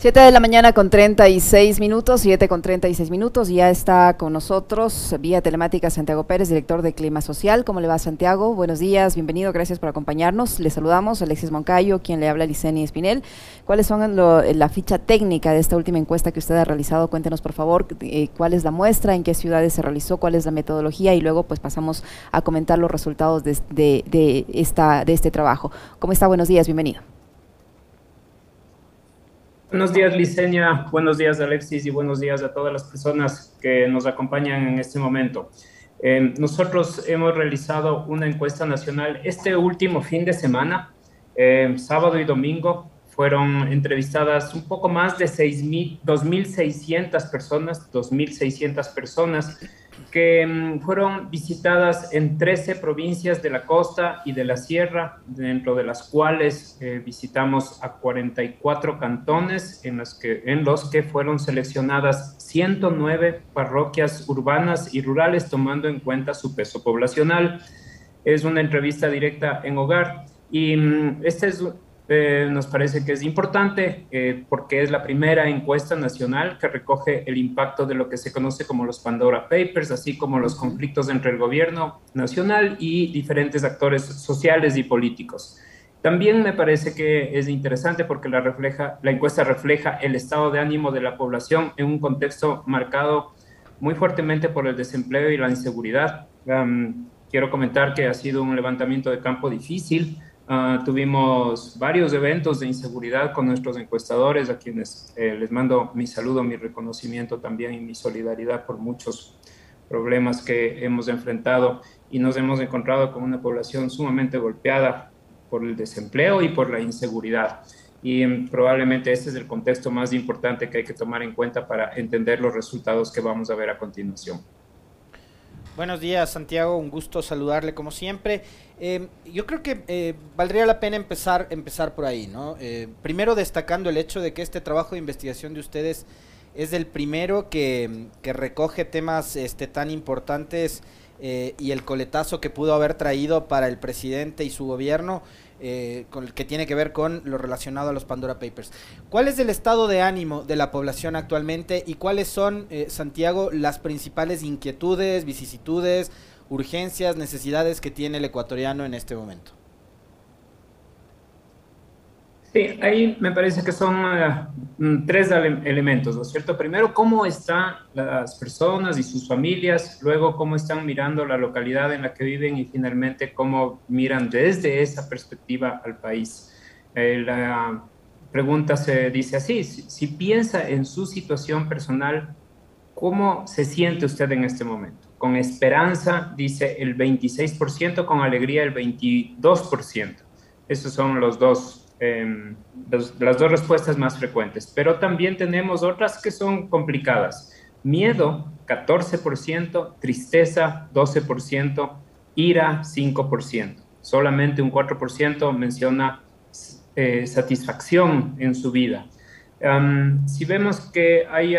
7 de la mañana con 36 minutos, 7 con 36 minutos. Ya está con nosotros vía telemática Santiago Pérez, director de Clima Social. ¿Cómo le va Santiago? Buenos días, bienvenido, gracias por acompañarnos. Le saludamos, Alexis Moncayo, quien le habla Liceni Espinel. ¿Cuáles son la ficha técnica de esta última encuesta que usted ha realizado? Cuéntenos, por favor, eh, cuál es la muestra, en qué ciudades se realizó, cuál es la metodología y luego pues pasamos a comentar los resultados de, esta, de este trabajo. ¿Cómo está? Buenos días, bienvenido. Buenos días, Liceña. Buenos días, Alexis, y buenos días a todas las personas que nos acompañan en este momento. Eh, nosotros hemos realizado una encuesta nacional este último fin de semana, eh, sábado y domingo. Fueron entrevistadas un poco más de 2.600 personas, 2.600 personas que mm, fueron visitadas en 13 provincias de la costa y de la sierra, dentro de las cuales eh, visitamos a 44 cantones en los, que, en los que fueron seleccionadas 109 parroquias urbanas y rurales tomando en cuenta su peso poblacional. Es una entrevista directa en hogar y este es eh, nos parece que es importante eh, porque es la primera encuesta nacional que recoge el impacto de lo que se conoce como los Pandora Papers, así como los conflictos entre el gobierno nacional y diferentes actores sociales y políticos. También me parece que es interesante porque la, refleja, la encuesta refleja el estado de ánimo de la población en un contexto marcado muy fuertemente por el desempleo y la inseguridad. quiero comentar que ha sido un levantamiento de campo difícil Ah, tuvimos varios eventos de inseguridad con nuestros encuestadores, a quienes eh, les mando mi saludo, mi reconocimiento también y mi solidaridad por muchos problemas que hemos enfrentado y nos hemos encontrado con una población sumamente golpeada por el desempleo y por la inseguridad. Y mm, probablemente este es el contexto más importante que hay que tomar en cuenta para entender los resultados que vamos a ver a continuación. Buenos días, Santiago. Un gusto saludarle como siempre. Eh, yo creo que eh, valdría la pena empezar, empezar por ahí, ¿no? Eh, primero destacando el hecho de que este trabajo de investigación de ustedes es el primero que, que recoge temas este, tan importantes y el coletazo que pudo haber traído para el presidente y su gobierno eh, con el que tiene que ver con lo relacionado a los Pandora Papers. ¿Cuál es el estado de ánimo de la población actualmente y cuáles son, eh, Santiago, las principales inquietudes, vicisitudes, urgencias, necesidades que tiene el ecuatoriano en este momento? Sí, ahí me parece que son mm, tres elementos, ¿no es cierto? Primero, cómo están las personas y sus familias, luego cómo están mirando la localidad en la que viven y finalmente cómo miran desde esa perspectiva al país. Eh, la pregunta se dice así, si, si piensa en su situación personal, ¿cómo se siente usted en este momento? Con esperanza, dice el 26%, con alegría el 22%. Esos son los dos Em, las dos respuestas más frecuentes, pero también tenemos otras que son complicadas. Miedo, 14%, tristeza, 12%, ira, 5%. Solamente un 4% menciona eh, satisfacción en su vida. Em, si vemos que hay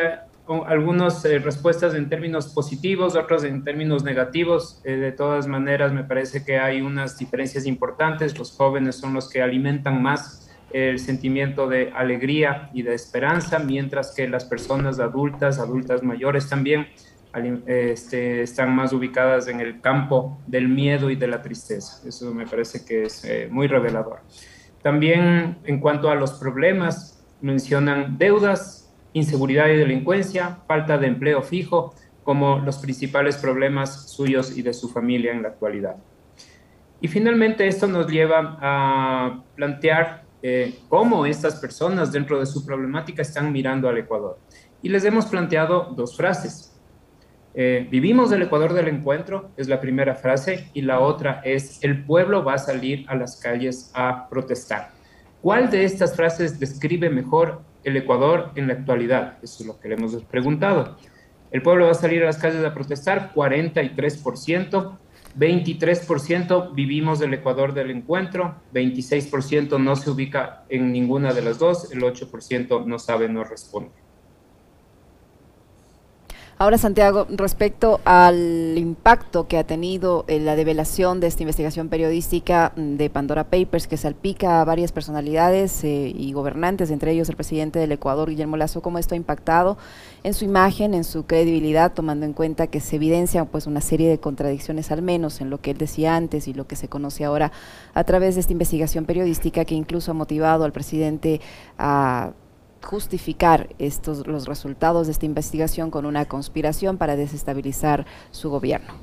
algunas eh, respuestas en términos positivos, otras en términos negativos. Eh, de todas maneras, me parece que hay unas diferencias importantes. Los jóvenes son los que alimentan más el sentimiento de alegría y de esperanza, mientras que las personas adultas, adultas mayores también, este, están más ubicadas en el campo del miedo y de la tristeza. Eso me parece que es eh, muy revelador. También en cuanto a los problemas, mencionan deudas, inseguridad y delincuencia, falta de empleo fijo, como los principales problemas suyos y de su familia en la actualidad. Y finalmente esto nos lleva a plantear eh, cómo estas personas dentro de su problemática están mirando al Ecuador. Y les hemos planteado dos frases. Eh, vivimos del Ecuador del encuentro, es la primera frase, y la otra es, el pueblo va a salir a las calles a protestar. ¿Cuál de estas frases describe mejor el Ecuador en la actualidad? Eso es lo que le hemos preguntado. El pueblo va a salir a las calles a protestar, 43%, 23% vivimos del Ecuador del encuentro, 26% no se ubica en ninguna de las dos, el 8% no sabe, no responde. Ahora, Santiago, respecto al impacto que ha tenido en la develación de esta investigación periodística de Pandora Papers, que salpica a varias personalidades eh, y gobernantes, entre ellos el presidente del Ecuador, Guillermo Lazo, ¿cómo esto ha impactado en su imagen, en su credibilidad, tomando en cuenta que se evidencia pues una serie de contradicciones al menos en lo que él decía antes y lo que se conoce ahora a través de esta investigación periodística que incluso ha motivado al presidente a justificar estos los resultados de esta investigación con una conspiración para desestabilizar su gobierno.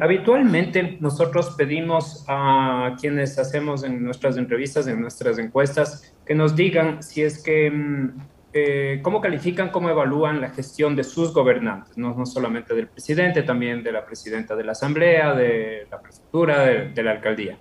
habitualmente nosotros pedimos a quienes hacemos en nuestras entrevistas, en nuestras encuestas, que nos digan si es que mm, eh, cómo califican, cómo evalúan la gestión de sus gobernantes, no, no, solamente del presidente, también de la presidenta de la asamblea, de la prefectura, de la alcaldía.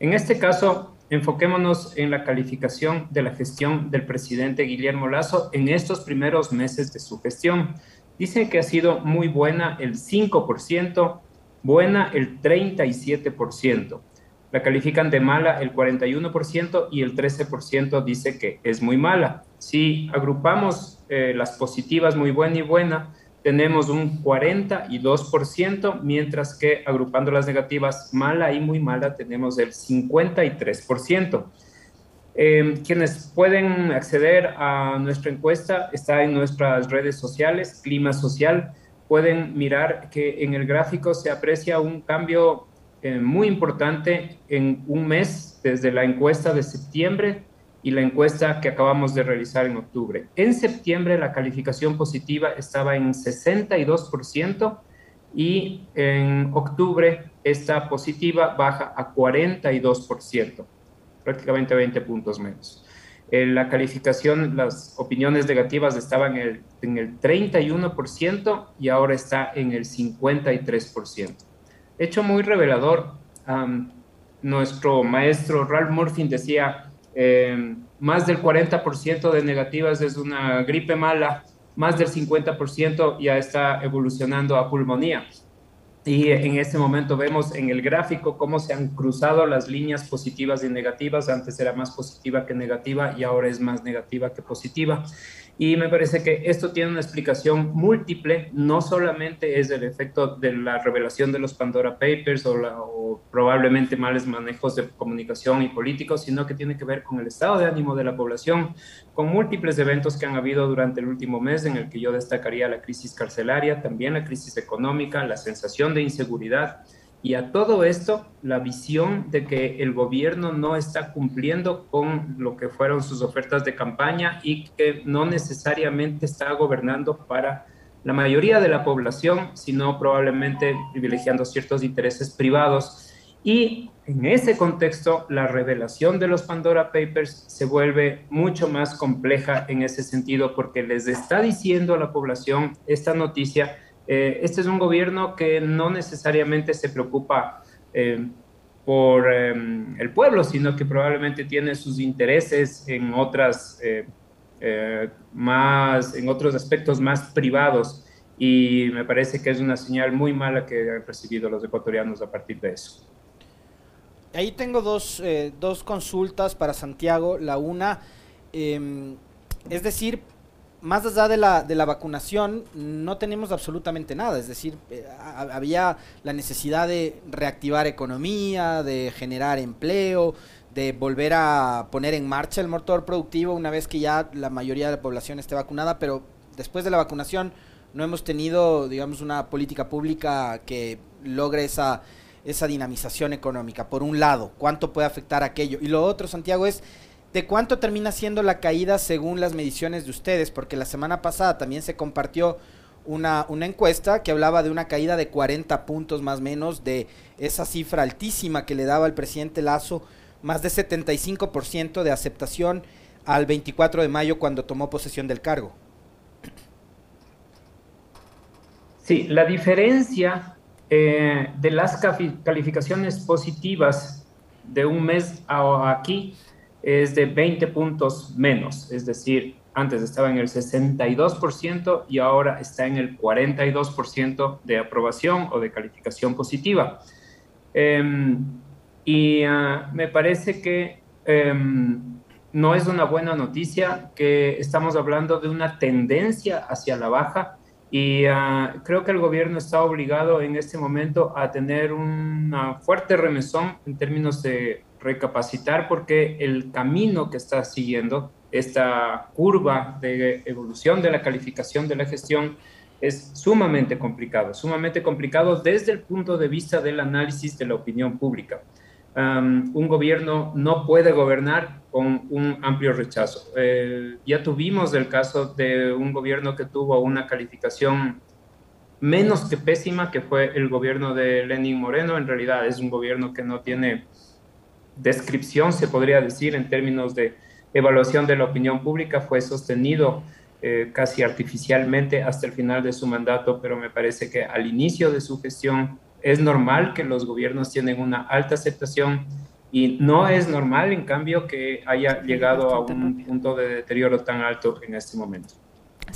En este caso, enfoquémonos en la calificación de la gestión del presidente Guillermo Lazo en estos primeros meses de su gestión. Dicen que ha sido muy buena el 5%, buena el 37%. La califican de mala el 41% y el 13% dice que es muy mala. Si agrupamos eh, las positivas muy buena y buena, tenemos un 42%, mientras que agrupando las negativas mala y muy mala tenemos el 53%. Em, quienes pueden acceder a nuestra encuesta está en nuestras redes sociales, Clima Social. Pueden mirar que en el gráfico se aprecia un cambio eh, muy importante en un mes desde la encuesta de septiembre y la encuesta que acabamos de realizar en octubre. En septiembre la calificación positiva estaba en 62% y en octubre esta positiva baja a 42%, prácticamente 20 puntos menos. En la calificación, las opiniones negativas estaban en el, en el 31% y ahora está en el 53%. Hecho muy revelador, nuestro maestro Ralph Murphy decía, eh, más del 40% de negativas es una gripe mala, más del 50% ya está evolucionando a pulmonía. Y en este momento vemos en el gráfico cómo se han cruzado las líneas positivas y negativas. Antes era más positiva que negativa y ahora es más negativa que positiva. Y me parece que esto tiene una explicación múltiple, no solamente es el efecto de la revelación de los Pandora Papers o, probablemente males manejos de comunicación y políticos, sino que tiene que ver con el estado de ánimo de la población, con múltiples eventos que han habido durante el último mes, en el que yo destacaría la crisis carcelaria, también la crisis económica, la sensación de inseguridad y a todo esto, la visión de que el gobierno no está cumpliendo con lo que fueron sus ofertas de campaña y que no necesariamente está gobernando para la mayoría de la población, sino probablemente privilegiando ciertos intereses privados. Y en ese contexto, la revelación de los Pandora Papers se vuelve mucho más compleja en ese sentido porque les está diciendo a la población esta noticia eh, este es un gobierno que no necesariamente se preocupa eh, por em, el pueblo, sino que probablemente tiene sus intereses en otras eh, más, en otros aspectos más privados. Y me parece que es una señal muy mala que han recibido los ecuatorianos a partir de eso. Ahí tengo dos, dos consultas para Santiago. La una, em, es decir, más allá de la, de la vacunación, no tenemos absolutamente nada. Es decir, eh, había la necesidad de reactivar economía, de generar empleo, de volver a poner en marcha el motor productivo una vez que ya la mayoría de la población esté vacunada, pero después de la vacunación no hemos tenido, digamos, una política pública que logre esa, esa dinamización económica. Por un lado, ¿cuánto puede afectar aquello? Y lo otro, Santiago, es ¿De cuánto termina siendo la caída según las mediciones de ustedes? Porque la semana pasada también se compartió una, encuesta que hablaba de una caída de 40 puntos más o menos de esa cifra altísima que le daba el presidente Lazo, más de 75% de aceptación al 24 de mayo cuando tomó posesión del cargo. Sí, la diferencia eh, de las calificaciones positivas de un mes a aquí es de 20 puntos menos, es decir, antes estaba en el 62% y ahora está en el 42% de aprobación o de calificación positiva. Em, y ah, me parece que em, no es una buena noticia, que estamos hablando de una tendencia hacia la baja y ah, creo que el gobierno está obligado en este momento a tener una fuerte remesón en términos de recapacitar porque el camino que está siguiendo, esta curva de evolución de la calificación de la gestión, es sumamente complicado, sumamente complicado desde el punto de vista del análisis de la opinión pública. un gobierno no puede gobernar con un amplio rechazo. Eh, ya tuvimos el caso de un gobierno que tuvo una calificación menos que pésima, que fue el gobierno de Lenin Moreno. En realidad es un gobierno que no tiene descripción, se podría decir, en términos de evaluación de la opinión pública. Fue sostenido eh, casi artificialmente hasta el final de su mandato, pero me parece que al inicio de su gestión es normal que los gobiernos tienen una alta aceptación y no es normal, en cambio, que haya llegado a un punto de deterioro tan alto en este momento.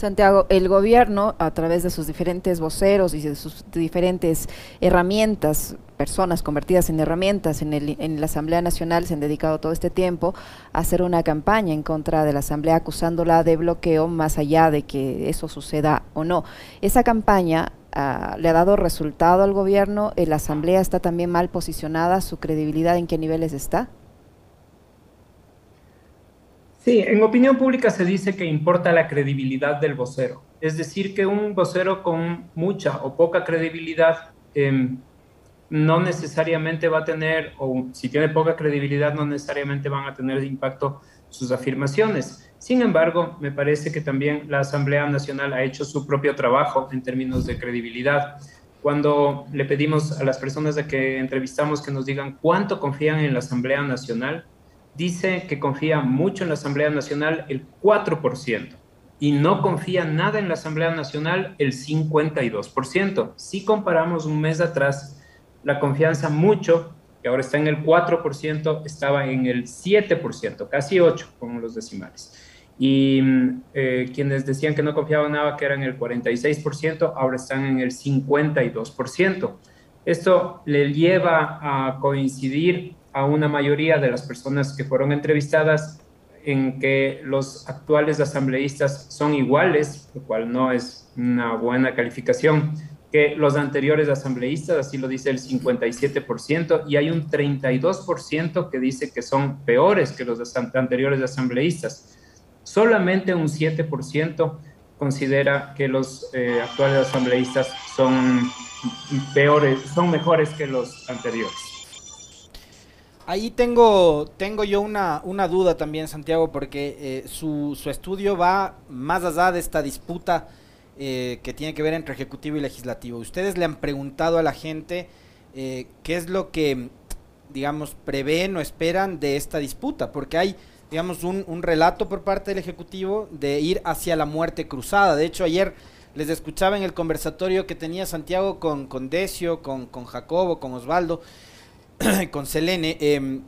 Santiago, el gobierno, a través de sus diferentes voceros y de sus diferentes herramientas, personas convertidas en herramientas en, el, en, la Asamblea Nacional, se han dedicado todo este tiempo a hacer una campaña en contra de la Asamblea acusándola de bloqueo, más allá de que eso suceda o no. Esa campaña uh, le ha dado resultado al gobierno, la Asamblea está también mal posicionada, su credibilidad en qué niveles está. Sí, en opinión pública se dice que importa la credibilidad del vocero. Es decir, que un vocero con mucha o poca credibilidad eh, no necesariamente va a tener, o si tiene poca credibilidad, no necesariamente van a tener impacto sus afirmaciones. Sin embargo, me parece que también la Asamblea Nacional ha hecho su propio trabajo en términos de credibilidad. Cuando le pedimos a las personas a que entrevistamos que nos digan cuánto confían en la Asamblea Nacional, dice que confía mucho en la Asamblea Nacional el 4% y no confía nada en la Asamblea Nacional el 52%. Si comparamos un mes atrás, la confianza mucho, que ahora está en el 4%, estaba en el 7%, casi 8% con los decimales. Y eh, quienes decían que no confiaban nada, que eran el 46%, ahora están en el 52%. Esto le lleva a coincidir a una mayoría de las personas que fueron entrevistadas en que los actuales asambleístas son iguales, lo cual no es una buena calificación, que los anteriores asambleístas, así lo dice el 57%, y hay un 32% que dice que son peores que los anteriores asambleístas. Solamente un 7% considera que los eh, actuales asambleístas son peores, son mejores que los anteriores. Ahí tengo, tengo yo una, una duda también, Santiago, porque eh, su, su, estudio va más allá de esta disputa eh, que tiene que ver entre Ejecutivo y Legislativo. Ustedes le han preguntado a la gente eh, qué es lo que, digamos, prevén o esperan de esta disputa, porque hay, digamos, un, un relato por parte del Ejecutivo de ir hacia la muerte cruzada. De hecho, ayer les escuchaba en el conversatorio que tenía Santiago con, con Decio, con, con Jacobo, con Osvaldo con Selene, em,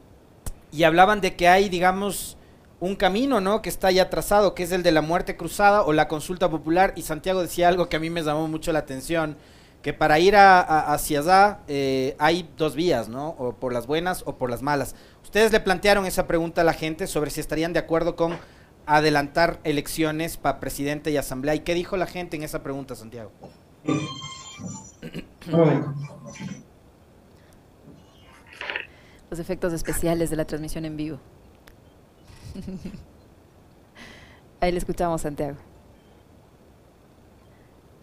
y hablaban de que hay, digamos, un camino, ¿no? Que está ya trazado, que es el de la muerte cruzada o la consulta popular, y Santiago decía algo que a mí me llamó mucho la atención, que para ir hacia allá eh, hay dos vías, ¿no? O por las buenas o por las malas. Ustedes le plantearon esa pregunta a la gente sobre si estarían de acuerdo con adelantar elecciones para presidente y asamblea. ¿Y qué dijo la gente en esa pregunta, Santiago? Los efectos especiales de la transmisión en vivo. Ahí le escuchamos, Santiago.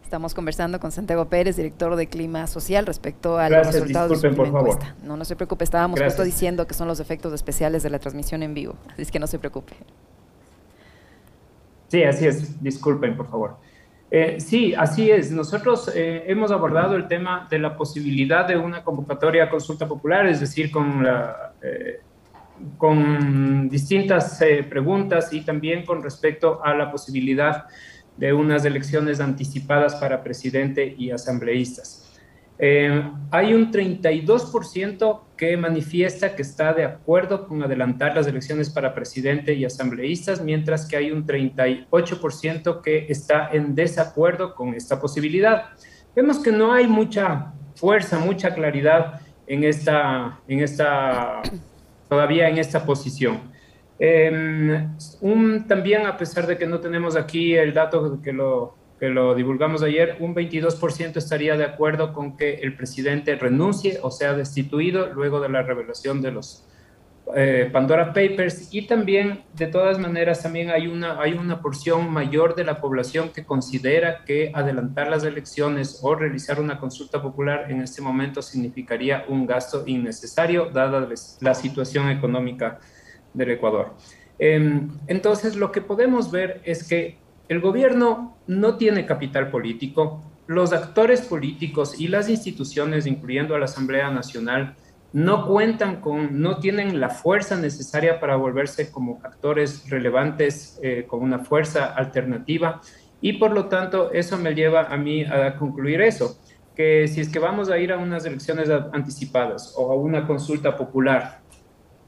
Estamos conversando con Santiago Pérez, director de Clima Social, respecto a los resultados de su encuesta. No, no se preocupe, estábamos justo diciendo que son los efectos especiales de la transmisión en vivo, así es que no se preocupe. Sí, así es. Disculpen, por favor. Eh, sí, así es. Nosotros eh, hemos abordado el tema de la posibilidad de una convocatoria a consulta popular, es decir, con, eh, con distintas preguntas y también con respecto a la posibilidad de unas elecciones anticipadas para presidente y asambleístas. Eh, hay un 32% que manifiesta que está de acuerdo con adelantar las elecciones para presidente y asambleístas, mientras que hay un 38% que está en desacuerdo con esta posibilidad. Vemos que no hay mucha fuerza, mucha claridad en esta, en esta todavía en esta posición. Un, también, a pesar de que no tenemos aquí el dato que lo, que lo divulgamos ayer, un 22% estaría de acuerdo con que el presidente renuncie o sea destituido luego de la revelación de los eh, Pandora Papers y también, de todas maneras, también hay una, hay una porción mayor de la población que considera que adelantar las elecciones o realizar una consulta popular en este momento significaría un gasto innecesario, dada la situación económica del Ecuador. Em, entonces, lo que podemos ver es que el gobierno no tiene capital político, los actores políticos y las instituciones, incluyendo a la Asamblea Nacional, no cuentan con, no tienen la fuerza necesaria para volverse como actores relevantes eh, con una fuerza alternativa. Y por lo tanto eso me lleva a mí a concluir eso, que si es que vamos a ir a unas elecciones anticipadas o a una consulta popular,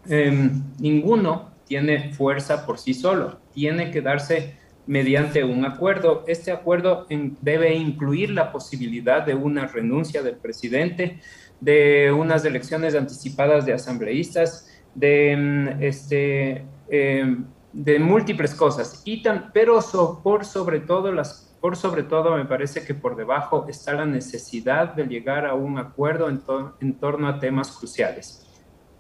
em, ninguno tiene fuerza por sí solo, tiene que darse mediante un acuerdo. Este acuerdo debe incluir la posibilidad de una renuncia del presidente, de unas elecciones anticipadas de asambleístas, de, mm, este, em, de múltiples cosas. Y tan, pero por sobre todo las por sobre todo me parece que por debajo está la necesidad de llegar a un acuerdo en, en torno a temas cruciales.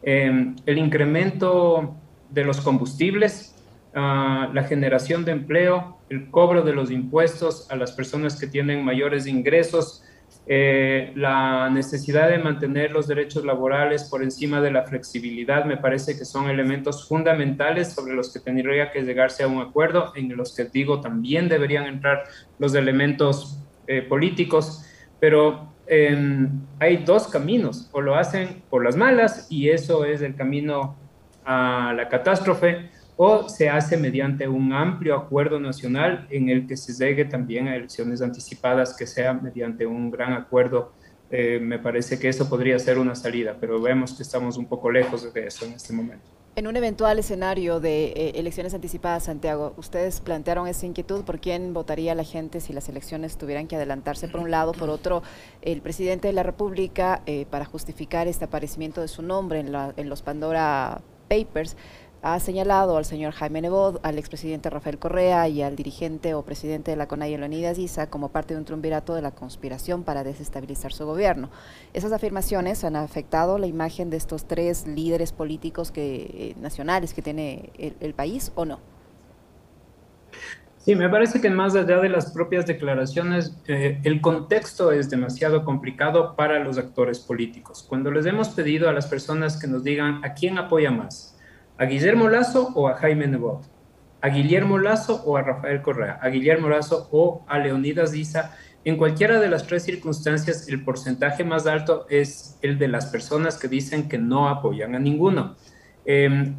Em, el incremento de los combustibles, ah, la generación de empleo, el cobro de los impuestos a las personas que tienen mayores ingresos, eh, la necesidad de mantener los derechos laborales por encima de la flexibilidad me parece que son elementos fundamentales sobre los que tendría que llegarse a un acuerdo, en los que digo también deberían entrar los elementos eh, políticos, pero em, hay dos caminos, o lo hacen por las malas y eso es el camino a la catástrofe, o se hace mediante un amplio acuerdo nacional en el que se llegue también a elecciones anticipadas, que sea mediante un gran acuerdo. Eh, me parece que eso podría ser una salida, pero vemos que estamos un poco lejos de eso en este momento. En un eventual escenario de eh, elecciones anticipadas, Santiago, ustedes plantearon esa inquietud por quién votaría la gente si las elecciones tuvieran que adelantarse por un lado, por otro, el presidente de la República, eh, para justificar este aparecimiento de su nombre en, en los Pandora Papers, ha señalado al señor Jaime Nebot, al expresidente Rafael Correa y al dirigente o presidente de la CONAIE, Leonidas Isa, como parte de un triunvirato de la conspiración para desestabilizar su gobierno. ¿Esas afirmaciones han afectado la imagen de estos tres líderes políticos que, eh, nacionales que tiene el, país o no? Sí, me parece que más allá de las propias declaraciones, eh, el contexto es demasiado complicado para los actores políticos. Cuando les hemos pedido a las personas que nos digan a quién apoya más, ¿A Guillermo Lazo o a Jaime Nebot? ¿A Guillermo Lazo o a Rafael Correa? ¿A Guillermo Lazo o a Leonidas Diza? En cualquiera de las tres circunstancias, el porcentaje más alto es el de las personas que dicen que no apoyan a ninguno. Em,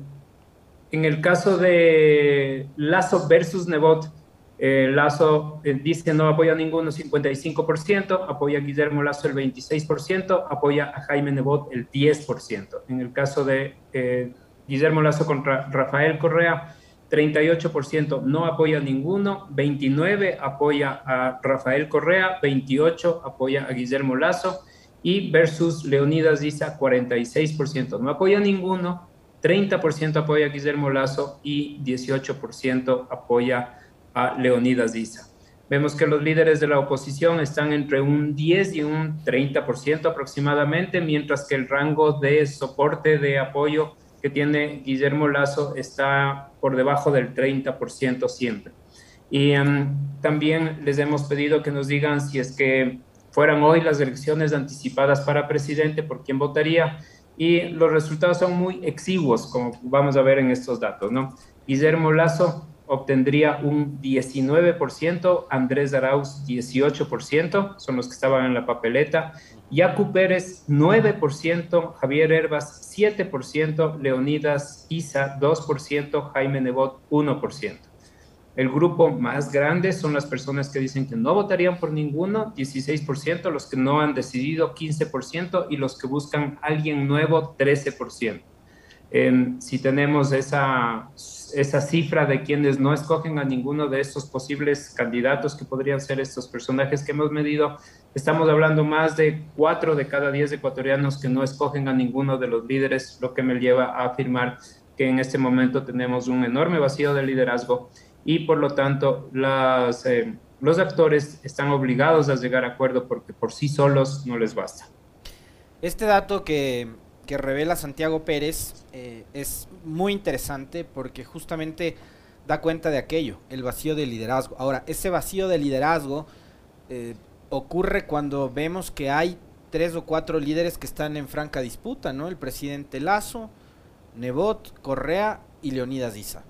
en el caso de Lazo versus Nebot, eh, Lazo eh, dice no apoya a ninguno 55%, apoya a Guillermo Lazo el 26%, apoya a Jaime Nebot el 10%. En el caso de eh, Guillermo Lazo contra Rafael Correa, 38% no apoya a ninguno, 29 apoya a Rafael Correa, 28 apoya a Guillermo Lazo y versus Leonidas Diza 46% no apoya a ninguno, 30% apoya a Guillermo Lazo y 18% apoya a Leonidas Diza. Vemos que los líderes de la oposición están entre un 10 y un 30% aproximadamente, mientras que el rango de soporte de apoyo que tiene Guillermo Lazo está por debajo del 30% siempre. Y em, también les hemos pedido que nos digan si es que fueran hoy las elecciones anticipadas para presidente, por quién votaría. Y los resultados son muy exiguos, como vamos a ver en estos datos, ¿no? Guillermo Lazo obtendría un 19%, Andrés Arauz 18%, son los que estaban en la papeleta, Yacu Pérez 9%, Javier Herbas 7%, Leonidas Isa 2%, Jaime Nebot 1%. El grupo más grande son las personas que dicen que no votarían por ninguno, 16%, los que no han decidido 15% y los que buscan alguien nuevo 13%. Si tenemos esa esa cifra de quienes no escogen a ninguno de estos posibles candidatos que podrían ser estos personajes que hemos medido, estamos hablando más de cuatro de cada diez ecuatorianos que no escogen a ninguno de los líderes, lo que me lleva a afirmar que en este momento tenemos un enorme vacío de liderazgo y por lo tanto las, eh, los actores están obligados a llegar a acuerdo porque por sí solos no les basta. Este dato que, que revela Santiago Pérez eh, es muy interesante porque justamente da cuenta de aquello, el vacío de liderazgo. Ahora, ese vacío de liderazgo eh, ocurre cuando vemos que hay tres o cuatro líderes que están en franca disputa, ¿no? El presidente Lazo, Nebot, Correa y Leonidas Isa.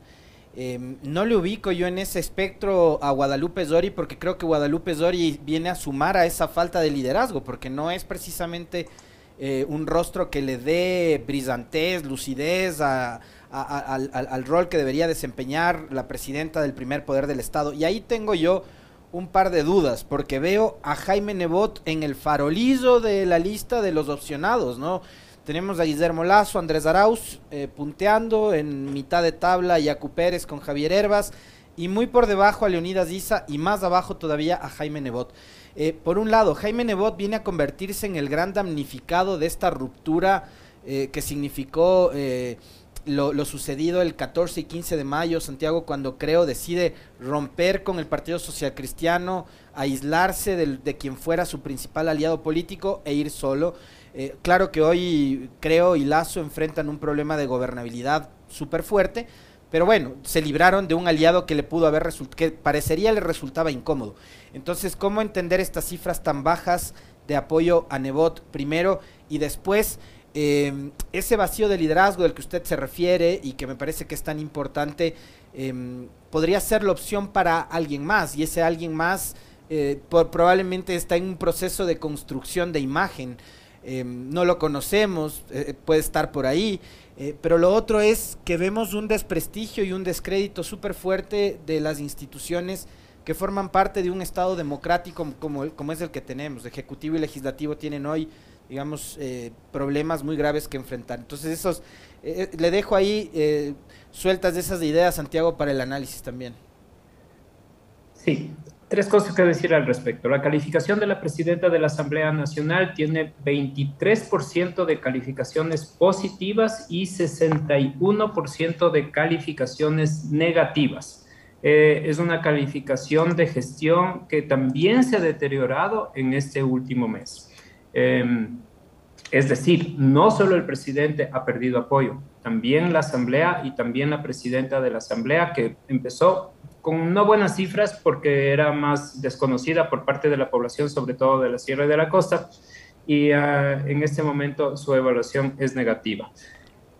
Em, no le ubico yo en ese espectro a Guadalupe Zori porque creo que Guadalupe Zori viene a sumar a esa falta de liderazgo, porque no es precisamente eh, un rostro que le dé brillantez, lucidez al, al, rol que debería desempeñar la presidenta del primer poder del Estado. Y ahí tengo yo un par de dudas, porque veo a Jaime Nebot en el farolizo de la lista de los opcionados, ¿no? Tenemos a Guillermo Lazo, Andrés Arauz eh, punteando en mitad de tabla, Yacu Pérez con Javier Herbas y muy por debajo a Leonidas Isa y más abajo todavía a Jaime Nebot. Eh, por un lado, Jaime Nebot viene a convertirse en el gran damnificado de esta ruptura eh, que significó lo, sucedido el 14 y 15 de mayo, Santiago, cuando creo decide romper con el Partido Social Cristiano, aislarse de quien fuera su principal aliado político e ir solo. Eh, claro que hoy creo y Lazo enfrentan un problema de gobernabilidad súper fuerte, pero bueno, se libraron de un aliado que le pudo haber que parecería le resultaba incómodo. Entonces, ¿cómo entender estas cifras tan bajas de apoyo a Nebot primero y después em, ese vacío de liderazgo del que usted se refiere y que me parece que es tan importante, em, podría ser la opción para alguien más y ese alguien más eh, probablemente está en un proceso de construcción de imagen. Em, no lo conocemos, eh, puede estar por ahí, eh, pero lo otro es que vemos un desprestigio y un descrédito súper fuerte de las instituciones que forman parte de un Estado democrático como, como es el que tenemos. Ejecutivo y legislativo tienen hoy, digamos, eh, problemas muy graves que enfrentar. Entonces, esos, le dejo ahí sueltas de esas ideas, Santiago, para el análisis también. Sí, Tres cosas que decir al respecto. La calificación de la presidenta de la Asamblea Nacional tiene 23% de calificaciones positivas y 61% de calificaciones negativas. Eh, es una calificación de gestión que también se ha deteriorado en este último mes. Em, es decir, no solo el presidente ha perdido apoyo, también la Asamblea y también la presidenta de la Asamblea, que empezó con no buenas cifras porque era más desconocida por parte de la población, sobre todo de la Sierra de la Costa, y ah, en este momento su evaluación es negativa.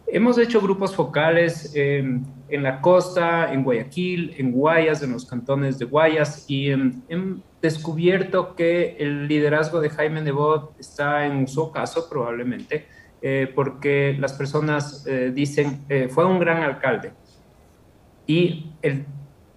Hemos hecho grupos focales en la costa, en Guayaquil, en Guayas, en los cantones de Guayas, y hemos descubierto que el liderazgo de Jaime Nebot está en su caso probablemente, eh, porque las personas eh, dicen, eh, fue un gran alcalde. Y el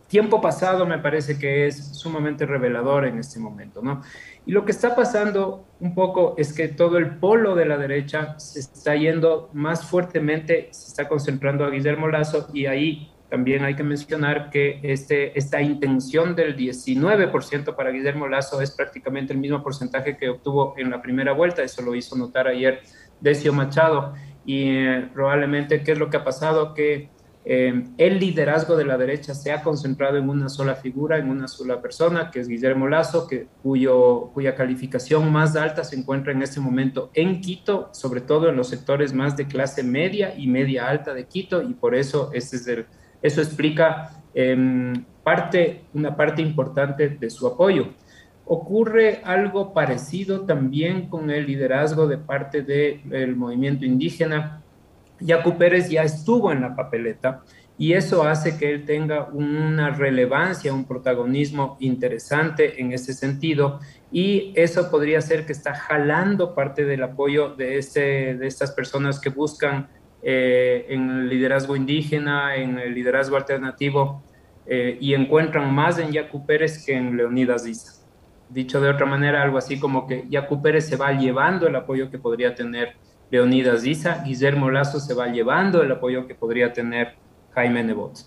tiempo pasado me parece que es sumamente revelador en este momento, ¿no? Y lo que está pasando un poco es que todo el polo de la derecha se está yendo más fuertemente, se está concentrando a Guillermo Lazo y ahí también hay que mencionar que este, esta intención del 19% para Guillermo Lazo es prácticamente el mismo porcentaje que obtuvo en la primera vuelta, eso lo hizo notar ayer Decio Machado y eh, probablemente qué es lo que ha pasado, que eh, el liderazgo de la derecha se ha concentrado en una sola figura, en una sola persona, que es Guillermo Lazo, cuya calificación más alta se encuentra en este momento en Quito, sobre todo en los sectores más de clase media y media alta de Quito, y por eso eso explica em, parte, una parte importante de su apoyo. Ocurre algo parecido también con el liderazgo de parte del movimiento indígena Yacu Pérez ya estuvo en la papeleta y eso hace que él tenga una relevancia, un protagonismo interesante en ese sentido y eso podría ser que está jalando parte del apoyo de, este, de estas personas que buscan eh, en el liderazgo indígena, en el liderazgo alternativo eh, y encuentran más en Yacu Pérez que en Leonidas Diza. Dicho de otra manera, algo así como que Yacu Pérez se va llevando el apoyo que podría tener Leonidas Diza, Guillermo Lazo se va llevando el apoyo que podría tener Jaime Nebot.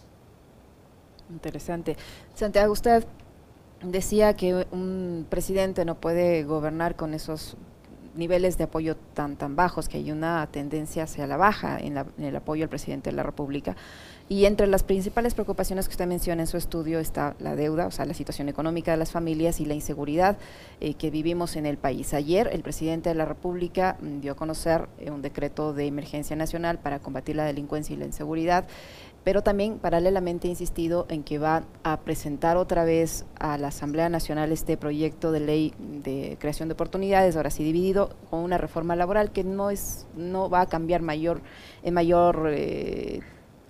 Interesante. Santiago, usted decía que un presidente no puede gobernar con esos niveles de apoyo tan tan bajos, que hay una tendencia hacia la baja en, el apoyo al presidente de la República. Y entre las principales preocupaciones que usted menciona en su estudio está la deuda, o sea, la situación económica de las familias y la inseguridad eh, que vivimos en el país. Ayer el presidente de la República mm, dio a conocer eh, un decreto de emergencia nacional para combatir la delincuencia y la inseguridad pero también paralelamente ha insistido en que va a presentar otra vez a la Asamblea Nacional este proyecto de ley de creación de oportunidades, ahora sí dividido con una reforma laboral que no es no va a cambiar mayor en mayor eh,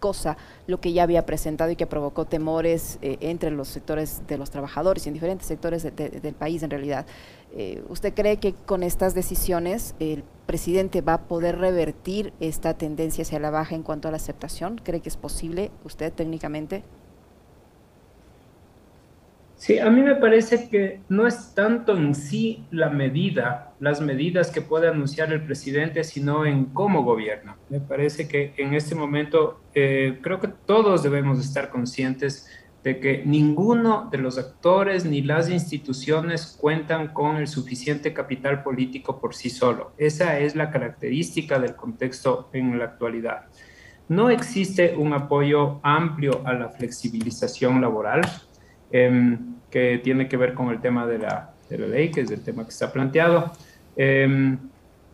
cosa lo que ya había presentado y que provocó temores eh, entre los sectores de los trabajadores y en diferentes sectores del país en realidad. Eh, ¿Usted cree que con estas decisiones el presidente va a poder revertir esta tendencia hacia la baja en cuanto a la aceptación? ¿Cree que es posible usted técnicamente? Sí, a mí me parece que no es tanto en sí la medida, las medidas que puede anunciar el presidente, sino en cómo gobierna. Me parece que en este momento eh, creo que todos debemos estar conscientes de que ninguno de los actores ni las instituciones cuentan con el suficiente capital político por sí solo. Esa es la característica del contexto en la actualidad. No existe un apoyo amplio a la flexibilización laboral, em, que tiene que ver con el tema de la, de la, ley, que es el tema que está planteado. Em,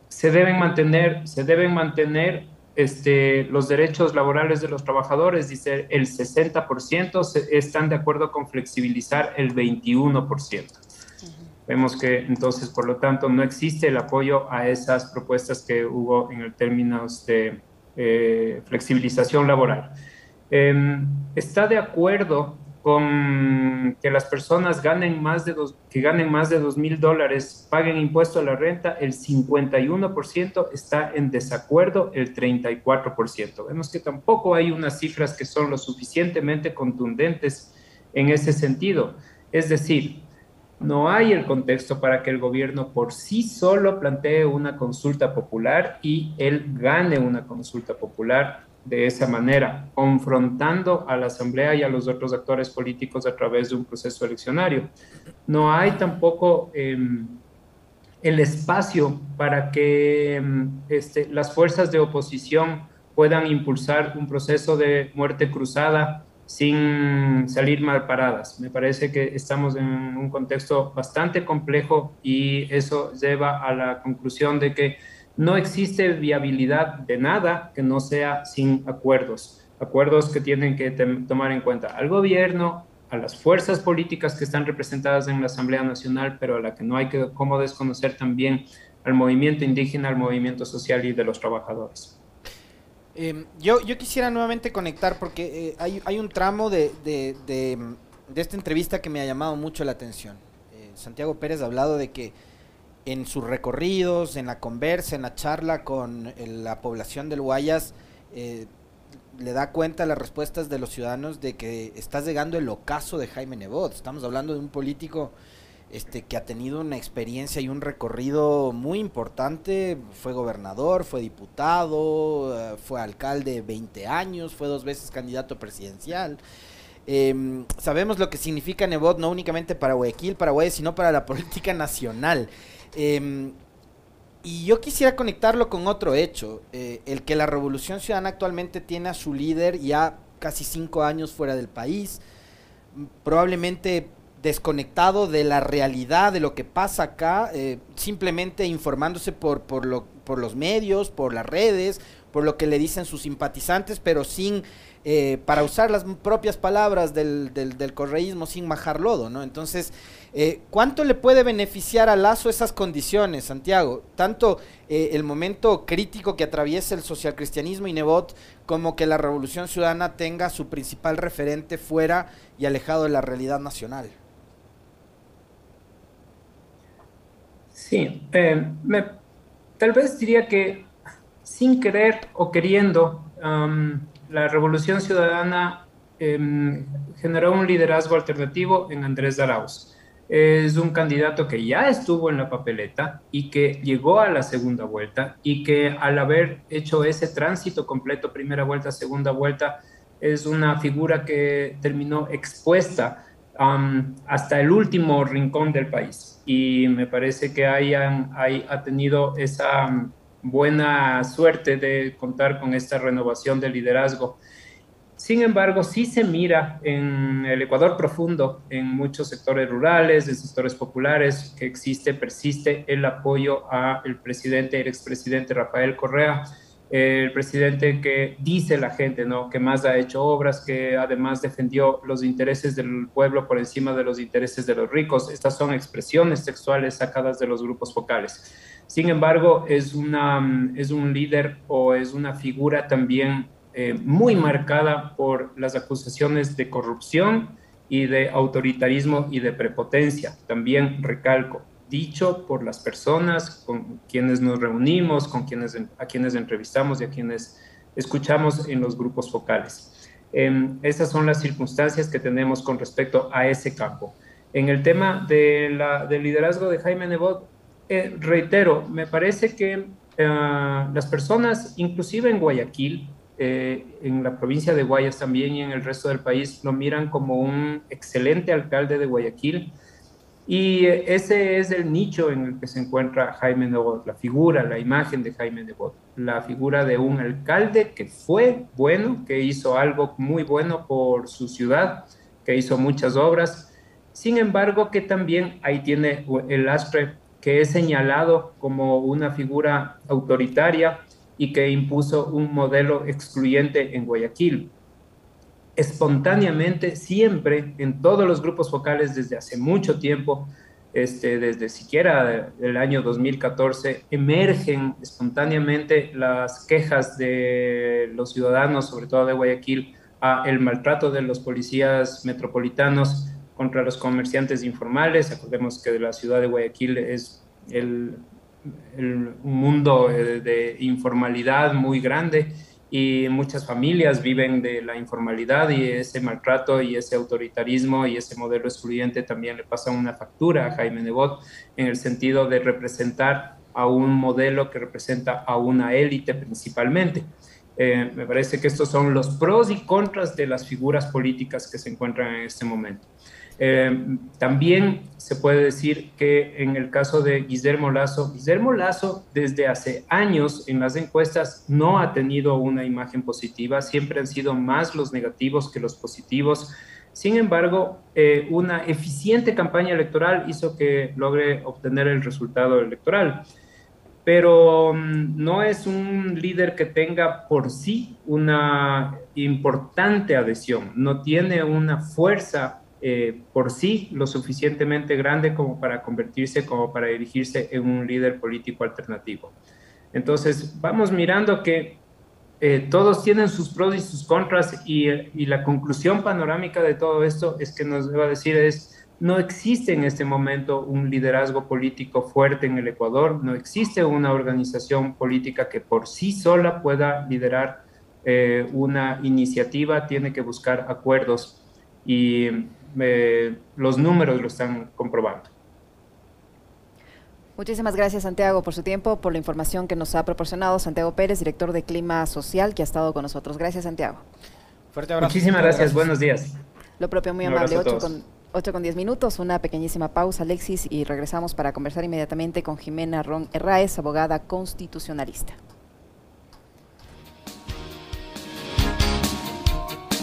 se deben mantener, se deben mantener este, los derechos laborales de los trabajadores, dice el 60% están de acuerdo con flexibilizar el 21%. Vemos que entonces, por lo tanto, no existe el apoyo a esas propuestas que hubo en el términos de eh, flexibilización laboral. Em, está de acuerdo con que las personas ganen más de dos, que ganen más de dos mil dólares, paguen impuesto a la renta, el 51% está en desacuerdo, el 34%. Vemos que tampoco hay unas cifras que son lo suficientemente contundentes en ese sentido. Es decir, no hay el contexto para que el gobierno por sí solo plantee una consulta popular y él gane una consulta popular de esa manera, confrontando a la Asamblea y a los otros actores políticos a través de un proceso eleccionario. No hay tampoco em, el espacio para que em, este, las fuerzas de oposición puedan impulsar un proceso de muerte cruzada sin salir mal paradas. Me parece que estamos en un contexto bastante complejo y eso lleva a la conclusión de que no existe viabilidad de nada que no sea sin acuerdos, acuerdos que tienen que tomar en cuenta al gobierno, a las fuerzas políticas que están representadas en la Asamblea Nacional, pero a la que no hay que cómo desconocer también al movimiento indígena, al movimiento social y de los trabajadores. Em, yo, yo quisiera nuevamente conectar porque eh, hay, un tramo de, de, esta entrevista que me ha llamado mucho la atención. Eh, Santiago Pérez ha hablado de que en sus recorridos, en la conversa, en la charla con la población del Guayas, eh, le da cuenta las respuestas de los ciudadanos de que está llegando el ocaso de Jaime Nebot. Estamos hablando de un político este, que ha tenido una experiencia y un recorrido muy importante. Fue gobernador, fue diputado, eh, fue alcalde 20 años, fue dos veces candidato presidencial. Em, sabemos lo que significa Nebot no únicamente para Guayaquil, para Guayas, sino para la política nacional. Em, y yo quisiera conectarlo con otro hecho, eh, el que la Revolución Ciudadana actualmente tiene a su líder ya casi cinco años fuera del país, probablemente desconectado de la realidad de lo que pasa acá, eh, simplemente informándose por, por, lo, por los medios, por las redes, por lo que le dicen sus simpatizantes, pero sin, eh, para usar las propias palabras del, del, del correísmo, sin majar lodo, ¿no? Entonces, eh, ¿Cuánto le puede beneficiar a Lazo esas condiciones, Santiago? Tanto eh, el momento crítico que atraviesa el socialcristianismo y Nebot, como que la Revolución Ciudadana tenga su principal referente fuera y alejado de la realidad nacional. Sí, eh, tal vez diría que sin querer o queriendo, la Revolución Ciudadana em, generó un liderazgo alternativo en Andrés Arauz es un candidato que ya estuvo en la papeleta y que llegó a la segunda vuelta y que al haber hecho ese tránsito completo, primera vuelta, segunda vuelta, es una figura que terminó expuesta hasta el último rincón del país. Y me parece que hayan, hay, ha tenido esa buena suerte de contar con esta renovación de liderazgo. Sin embargo, sí se mira en el Ecuador profundo, en muchos sectores rurales, en sectores populares, que existe, persiste el apoyo al presidente, el expresidente Rafael Correa, el presidente que dice la gente, ¿no? Que más ha hecho obras, que además defendió los intereses del pueblo por encima de los intereses de los ricos. Estas son expresiones sexuales sacadas de los grupos focales. Sin embargo, es, una, es un líder o es una figura también eh, muy marcada por las acusaciones de corrupción y de autoritarismo y de prepotencia. También recalco, dicho por las personas con quienes nos reunimos, con quienes, a quienes entrevistamos y a quienes escuchamos en los grupos focales. Eh, estas son las circunstancias que tenemos con respecto a ese campo. En el tema de la, del liderazgo de Jaime Nebot, eh, reitero, me parece que eh, las personas, inclusive en Guayaquil, eh, en la provincia de Guayas también y en el resto del país, lo miran como un excelente alcalde de Guayaquil, y ese es el nicho en el que se encuentra Jaime Nebot, la figura, la imagen de Jaime Nebot, la figura de un alcalde que fue bueno, que hizo algo muy bueno por su ciudad, que hizo muchas obras. Sin embargo, que también ahí tiene el lastre que es señalado como una figura autoritaria y que impuso un modelo excluyente en Guayaquil espontáneamente, siempre, en todos los grupos focales desde hace mucho tiempo, este, desde siquiera el año 2014, emergen espontáneamente las quejas de los ciudadanos, sobre todo de Guayaquil, a el maltrato de los policías metropolitanos contra los comerciantes informales. Acordemos que la ciudad de Guayaquil es el, el mundo de, de informalidad muy grande y muchas familias viven de la informalidad y ese maltrato y ese autoritarismo y ese modelo excluyente también le pasa una factura a Jaime Nebot en el sentido de representar a un modelo que representa a una élite principalmente. Eh, me parece que estos son los pros y contras de las figuras políticas que se encuentran en este momento. Eh, también se puede decir que en el caso de Guillermo Lazo, Guillermo Lazo desde hace años en las encuestas no ha tenido una imagen positiva, siempre han sido más los negativos que los positivos. Sin embargo, eh, una eficiente campaña electoral hizo que logre obtener el resultado electoral. Pero mm, no es un líder que tenga por sí una importante adhesión, no tiene una fuerza eh, por sí lo suficientemente grande como para convertirse, como para dirigirse en un líder político alternativo. Entonces, vamos mirando que eh, todos tienen sus pros y sus contras y, y, la conclusión panorámica de todo esto es que nos va a decir es, no existe en este momento un liderazgo político fuerte en el Ecuador, no existe una organización política que por sí sola pueda liderar eh, una iniciativa, tiene que buscar acuerdos y los números lo están comprobando. Muchísimas gracias Santiago por su tiempo, por la información que nos ha proporcionado Santiago Pérez, director de Clima Social, que ha estado con nosotros. Gracias Santiago. Fuerte abrazo. Muchísimas gracias. buenos días. Lo propio, muy amable, 8 con, 8 con 10 minutos, una pequeñísima pausa Alexis y regresamos para conversar inmediatamente con Jimena Ron Herráez, abogada constitucionalista.